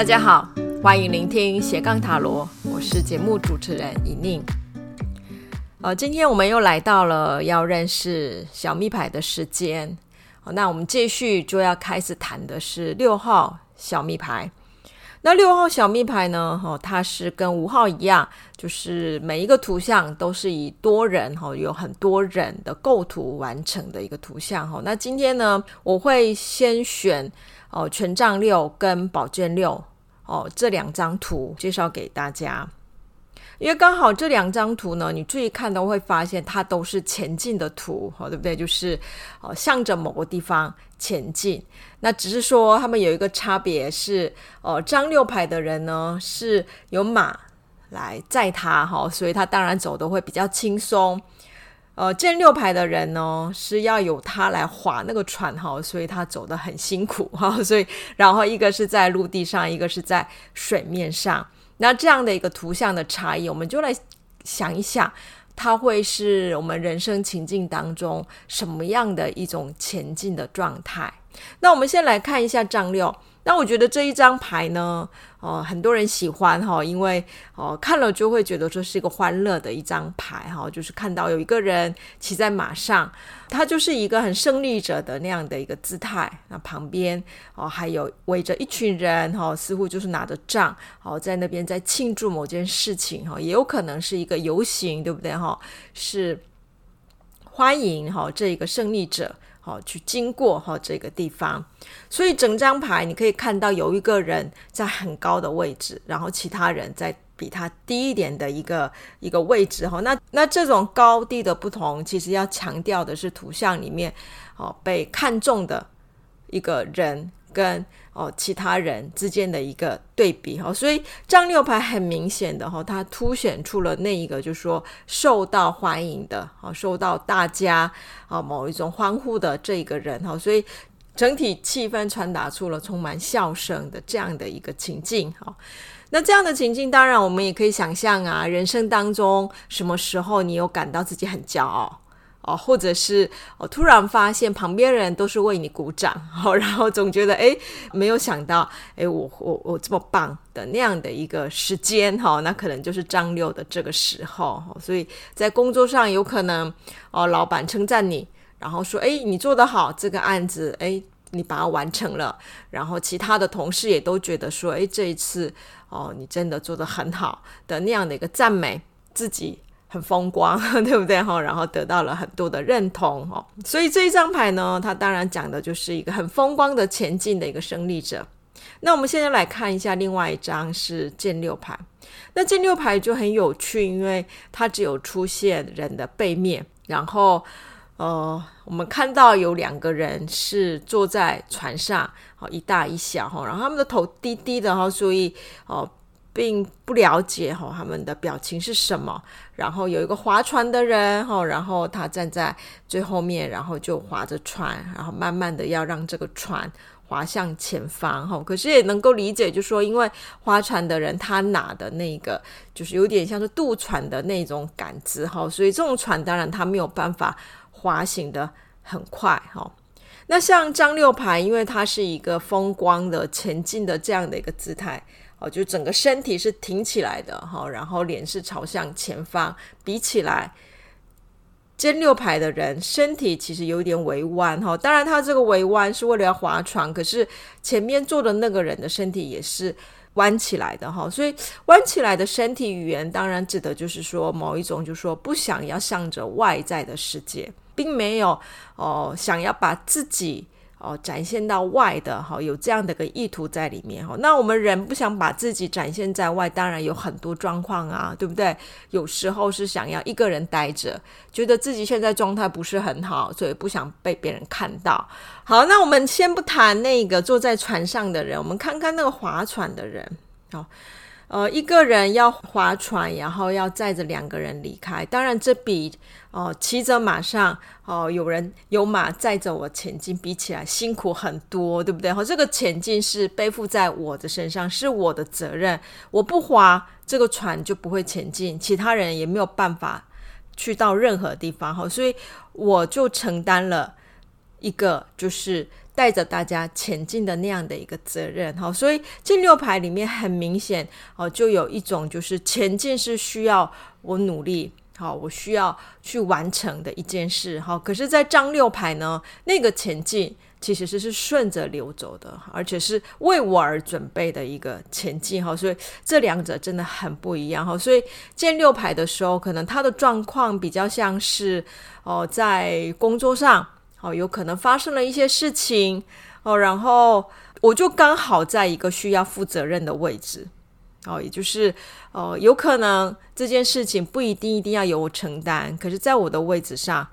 大家好，欢迎聆听斜杠塔罗，我是节目主持人尹宁。呃，今天我们又来到了要认识小密牌的时间。好，那我们继续就要开始谈的是六号小密牌。那六号小密牌呢？哈，它是跟五号一样，就是每一个图像都是以多人哈，有很多人的构图完成的一个图像哈。那今天呢，我会先选哦权杖六跟宝剑六哦这两张图介绍给大家。因为刚好这两张图呢，你注意看都会发现它都是前进的图，好，对不对？就是哦，向着某个地方前进。那只是说他们有一个差别是，哦，张六牌的人呢是有马来载他，哈，所以他当然走得会比较轻松。呃，剑六牌的人呢是要有他来划那个船，哈，所以他走得很辛苦，哈。所以，然后一个是在陆地上，一个是在水面上。那这样的一个图像的差异，我们就来想一想，它会是我们人生情境当中什么样的一种前进的状态？那我们先来看一下张六。那我觉得这一张牌呢，哦，很多人喜欢哈，因为哦看了就会觉得这是一个欢乐的一张牌哈，就是看到有一个人骑在马上，他就是一个很胜利者的那样的一个姿态。那旁边哦还有围着一群人哈，似乎就是拿着杖哦在那边在庆祝某件事情哈，也有可能是一个游行，对不对哈？是欢迎哈这一个胜利者。好，去经过哈这个地方，所以整张牌你可以看到有一个人在很高的位置，然后其他人在比他低一点的一个一个位置哈。那那这种高低的不同，其实要强调的是图像里面哦被看中的一个人。跟哦其他人之间的一个对比哈，所以张六牌很明显的哈，它凸显出了那一个就是说受到欢迎的啊，受到大家啊某一种欢呼的这一个人哈，所以整体气氛传达出了充满笑声的这样的一个情境哈。那这样的情境，当然我们也可以想象啊，人生当中什么时候你有感到自己很骄傲？哦，或者是哦突然发现旁边人都是为你鼓掌，哦，然后总觉得诶，没有想到诶，我我我这么棒的那样的一个时间，哈，那可能就是张六的这个时候，所以在工作上有可能哦，老板称赞你，然后说诶，你做得好，这个案子诶，你把它完成了，然后其他的同事也都觉得说诶，这一次哦，你真的做得很好的那样的一个赞美自己。很风光，对不对哈？然后得到了很多的认同哦，所以这一张牌呢，它当然讲的就是一个很风光的前进的一个胜利者。那我们现在来看一下另外一张是剑六牌。那剑六牌就很有趣，因为它只有出现人的背面，然后呃，我们看到有两个人是坐在船上，哦，一大一小哈，然后他们的头低低的哈，所以哦。并不了解哈他们的表情是什么，然后有一个划船的人哈，然后他站在最后面，然后就划着船，然后慢慢的要让这个船划向前方哈。可是也能够理解，就是说因为划船的人他拿的那个就是有点像是渡船的那种杆子哈，所以这种船当然他没有办法滑行的很快哈。那像张六排，因为它是一个风光的前进的这样的一个姿态。哦，就整个身体是挺起来的哈，然后脸是朝向前方，比起来，剑六排的人身体其实有点微弯哈。当然，他这个微弯是为了要划船，可是前面坐的那个人的身体也是弯起来的哈。所以，弯起来的身体语言，当然指的就是说某一种，就是说不想要向着外在的世界，并没有哦想要把自己。哦，展现到外的哈，有这样的个意图在里面哈。那我们人不想把自己展现在外，当然有很多状况啊，对不对？有时候是想要一个人待着，觉得自己现在状态不是很好，所以不想被别人看到。好，那我们先不谈那个坐在船上的人，我们看看那个划船的人。好。呃，一个人要划船，然后要载着两个人离开。当然，这比哦、骑着马上哦、有人有马载着我前进比起来辛苦很多，对不对？哈，这个前进是背负在我的身上，是我的责任。我不划这个船就不会前进，其他人也没有办法去到任何地方。哈，所以我就承担了一个就是带着大家前进的那样的一个责任。好，所以进六牌里面很明显哦，就有一种就是前进是需要我努力，好，我需要去完成的一件事。哈，可是，在张六牌呢，那个前进。其实是是顺着流走的，而且是为我而准备的一个前进哈，所以这两者真的很不一样哈。所以见六牌的时候，可能他的状况比较像是哦，在工作上哦，有可能发生了一些事情哦，然后我就刚好在一个需要负责任的位置哦，也就是哦，有可能这件事情不一定一定要由我承担，可是在我的位置上。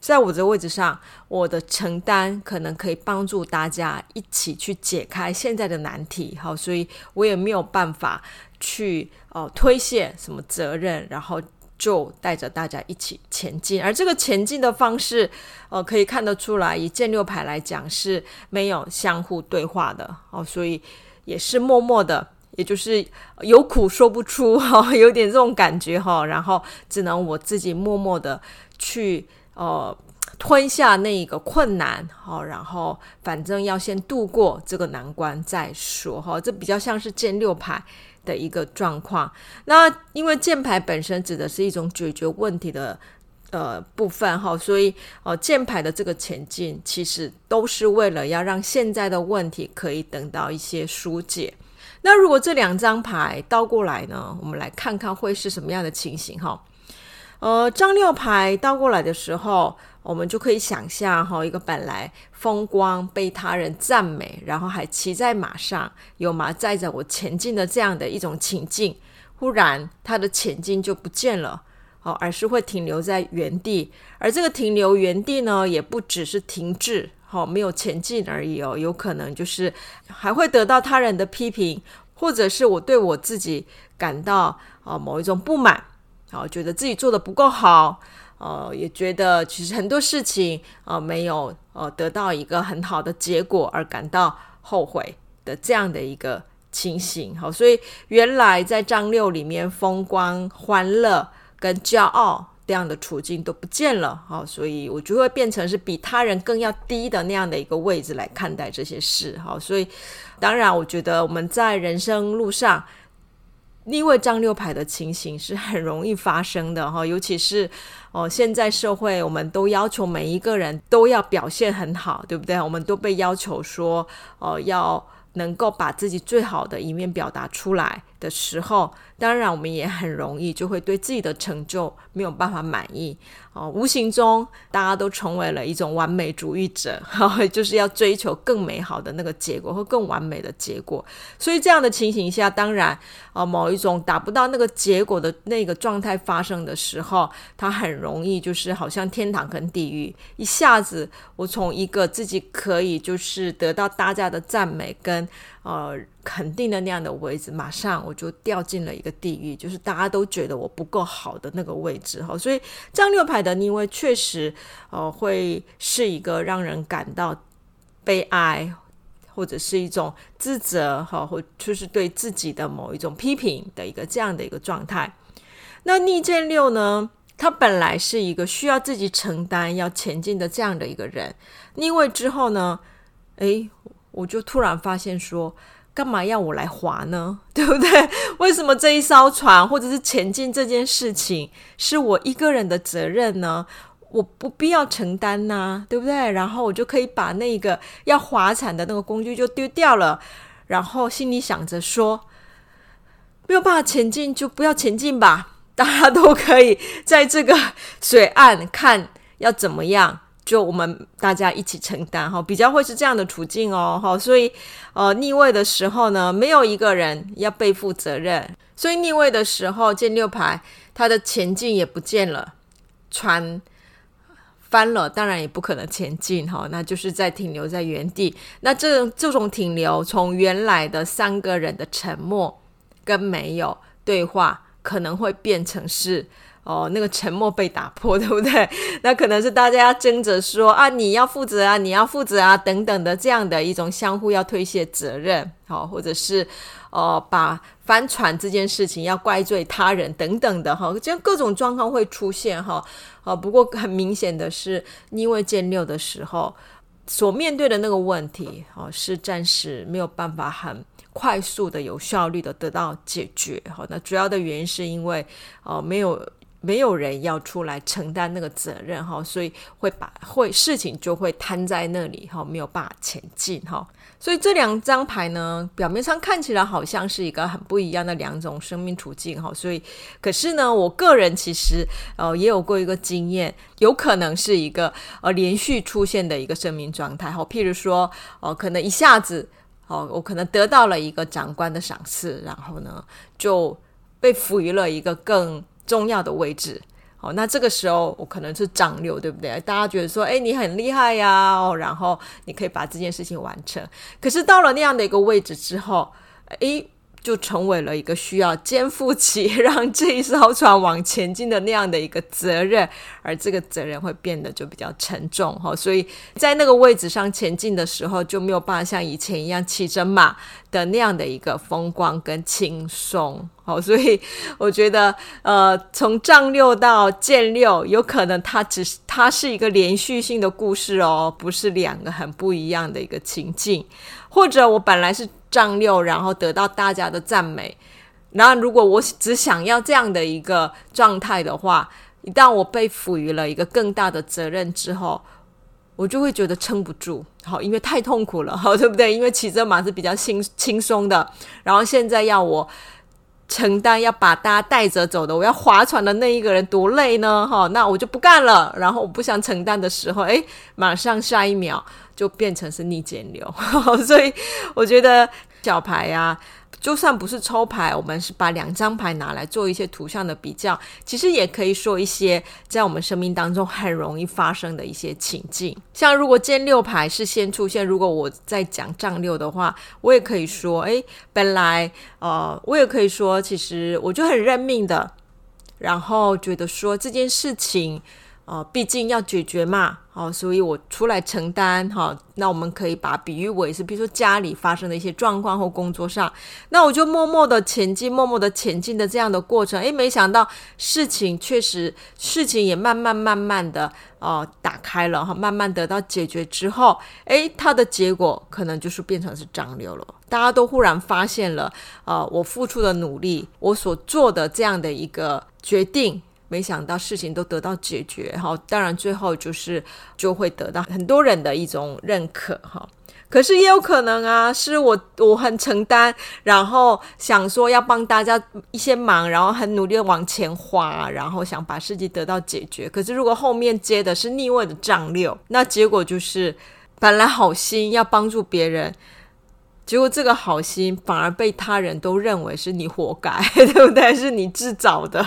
在我的位置上，我的承担可能可以帮助大家一起去解开现在的难题，好，所以我也没有办法去哦、推卸什么责任，然后就带着大家一起前进。而这个前进的方式，呃，可以看得出来，以建六牌来讲是没有相互对话的哦，所以也是默默的，也就是有苦说不出哈，有点这种感觉哈，然后只能我自己默默的去。呃，吞下那一个困难，好，然后反正要先度过这个难关再说，哈，这比较像是见六牌的一个状况。那因为见牌本身指的是一种解决问题的呃部分，哈，所以呃，见牌的这个前进其实都是为了要让现在的问题可以等到一些疏解。那如果这两张牌倒过来呢，我们来看看会是什么样的情形，哈。呃，张六牌倒过来的时候，我们就可以想象哈，一个本来风光被他人赞美，然后还骑在马上，有马载着我前进的这样的一种情境，忽然他的前进就不见了，哦，而是会停留在原地。而这个停留原地呢，也不只是停滞，哦，没有前进而已哦，有可能就是还会得到他人的批评，或者是我对我自己感到啊某一种不满。哦，觉得自己做的不够好，呃，也觉得其实很多事情呃没有呃得到一个很好的结果而感到后悔的这样的一个情形。好，所以原来在张六里面风光、欢乐跟骄傲这样的处境都不见了。好，所以我就会变成是比他人更要低的那样的一个位置来看待这些事。好，所以当然，我觉得我们在人生路上。因为张六牌的情形是很容易发生的哈，尤其是哦，现在社会我们都要求每一个人都要表现很好，对不对？我们都被要求说哦，要能够把自己最好的一面表达出来的时候，当然我们也很容易就会对自己的成就没有办法满意。哦，无形中大家都成为了一种完美主义者，就是要追求更美好的那个结果或更完美的结果。所以这样的情形下，当然，啊，某一种达不到那个结果的那个状态发生的时候，它很容易就是好像天堂跟地狱，一下子我从一个自己可以就是得到大家的赞美跟。呃，肯定的那样的位置，马上我就掉进了一个地狱，就是大家都觉得我不够好的那个位置哈。所以张六牌的逆位确实，呃，会是一个让人感到悲哀，或者是一种自责哈，或就是对自己的某一种批评的一个这样的一个状态。那逆见六呢，他本来是一个需要自己承担要前进的这样的一个人，逆位之后呢，诶。我就突然发现说，干嘛要我来划呢？对不对？为什么这一艘船或者是前进这件事情是我一个人的责任呢？我不必要承担呐，对不对？然后我就可以把那个要划船的那个工具就丢掉了，然后心里想着说，没有办法前进就不要前进吧，大家都可以在这个水岸看要怎么样。就我们大家一起承担哈，比较会是这样的处境哦哈，所以呃逆位的时候呢，没有一个人要背负责任，所以逆位的时候见六排，它的前进也不见了，船翻了，当然也不可能前进哈，那就是在停留在原地。那这这种停留，从原来的三个人的沉默跟没有对话，可能会变成是。哦，那个沉默被打破，对不对？那可能是大家要争着说啊，你要负责啊，你要负责啊，等等的这样的一种相互要推卸责任，好、哦，或者是哦、把翻船这件事情要怪罪他人等等的哈，这样各种状况会出现哈。啊、哦，不过很明显的是，逆位见六的时候，所面对的那个问题，哦，是暂时没有办法很快速的、有效率的得到解决。好，那主要的原因是因为，哦，没有。没有人要出来承担那个责任哈，所以会把会事情就会瘫在那里哈，没有办法前进哈。所以这两张牌呢，表面上看起来好像是一个很不一样的两种生命处境哈。所以，可是呢，我个人其实呃也有过一个经验，有可能是一个呃连续出现的一个生命状态哈。譬如说，哦、可能一下子哦，我可能得到了一个长官的赏识，然后呢就被赋予了一个更重要的位置，哦，那这个时候我可能是长流，对不对？大家觉得说，哎，你很厉害呀，哦，然后你可以把这件事情完成。可是到了那样的一个位置之后，哎。就成为了一个需要肩负起 让这一艘船往前进的那样的一个责任，而这个责任会变得就比较沉重哈，所以在那个位置上前进的时候就没有办法像以前一样骑着马的那样的一个风光跟轻松，好，所以我觉得呃，从丈六到剑六，有可能它只是它是一个连续性的故事哦，不是两个很不一样的一个情境，或者我本来是。丈六，然后得到大家的赞美。然后，如果我只想要这样的一个状态的话，一旦我被赋予了一个更大的责任之后，我就会觉得撑不住，好，因为太痛苦了，好，对不对？因为骑着马是比较轻轻松的，然后现在要我承担要把大家带着走的，我要划船的那一个人多累呢，哈，那我就不干了。然后我不想承担的时候，诶，马上下一秒。就变成是逆减流，所以我觉得小牌啊，就算不是抽牌，我们是把两张牌拿来做一些图像的比较，其实也可以说一些在我们生命当中很容易发生的一些情境。像如果见六牌是先出现，如果我在讲丈六的话，我也可以说，诶，本来呃，我也可以说，其实我就很认命的，然后觉得说这件事情。哦，毕竟要解决嘛，好、哦，所以我出来承担，哈、哦，那我们可以把比喻为是，比如说家里发生的一些状况或工作上，那我就默默的前进，默默的前进的这样的过程，诶，没想到事情确实，事情也慢慢慢慢的哦打开了，哈，慢慢得到解决之后，诶，它的结果可能就是变成是丈六了，大家都忽然发现了，呃，我付出的努力，我所做的这样的一个决定。没想到事情都得到解决哈，当然最后就是就会得到很多人的一种认可哈。可是也有可能啊，是我我很承担，然后想说要帮大家一些忙，然后很努力的往前花，然后想把事情得到解决。可是如果后面接的是逆位的丈六，那结果就是本来好心要帮助别人。结果这个好心反而被他人都认为是你活该，对不对？是你自找的，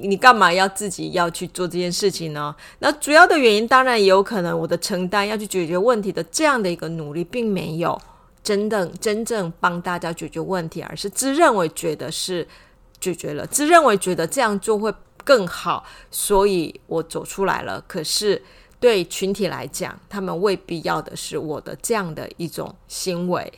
你干嘛要自己要去做这件事情呢？那主要的原因当然也有可能，我的承担要去解决问题的这样的一个努力，并没有真正真正帮大家解决问题，而是自认为觉得是解决了，自认为觉得这样做会更好，所以我走出来了。可是对群体来讲，他们未必要的是我的这样的一种行为。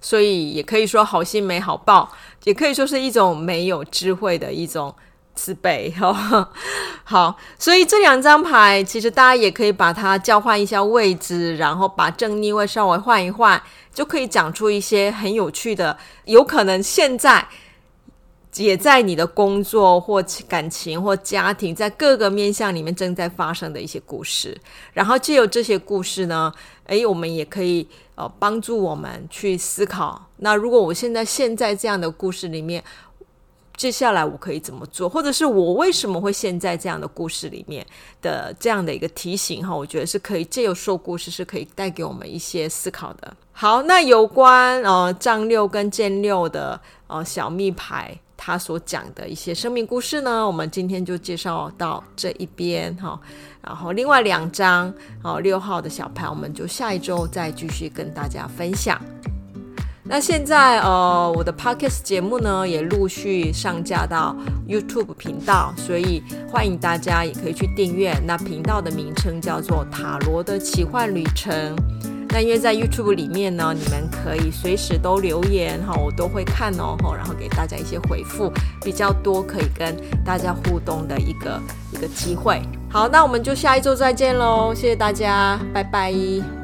所以也可以说好心没好报，也可以说是一种没有智慧的一种慈悲。好，所以这两张牌其实大家也可以把它交换一下位置，然后把正逆位稍微换一换，就可以讲出一些很有趣的，有可能现在也在你的工作或感情或家庭，在各个面向里面正在发生的一些故事。然后借由这些故事呢，诶，我们也可以。呃，帮助我们去思考。那如果我现在陷在这样的故事里面，接下来我可以怎么做？或者是我为什么会陷在这样的故事里面的这样的一个提醒哈？我觉得是可以借由说故事，是可以带给我们一些思考的。好，那有关呃张六跟剑六的呃小密牌。他所讲的一些生命故事呢，我们今天就介绍到这一边哈。然后另外两张哦六号的小牌，我们就下一周再继续跟大家分享。那现在呃我的 Podcast 节目呢也陆续上架到 YouTube 频道，所以欢迎大家也可以去订阅。那频道的名称叫做塔罗的奇幻旅程。那因为在 YouTube 里面呢，你们可以随时都留言哈，我都会看哦，然后给大家一些回复，比较多可以跟大家互动的一个一个机会。好，那我们就下一周再见喽，谢谢大家，拜拜。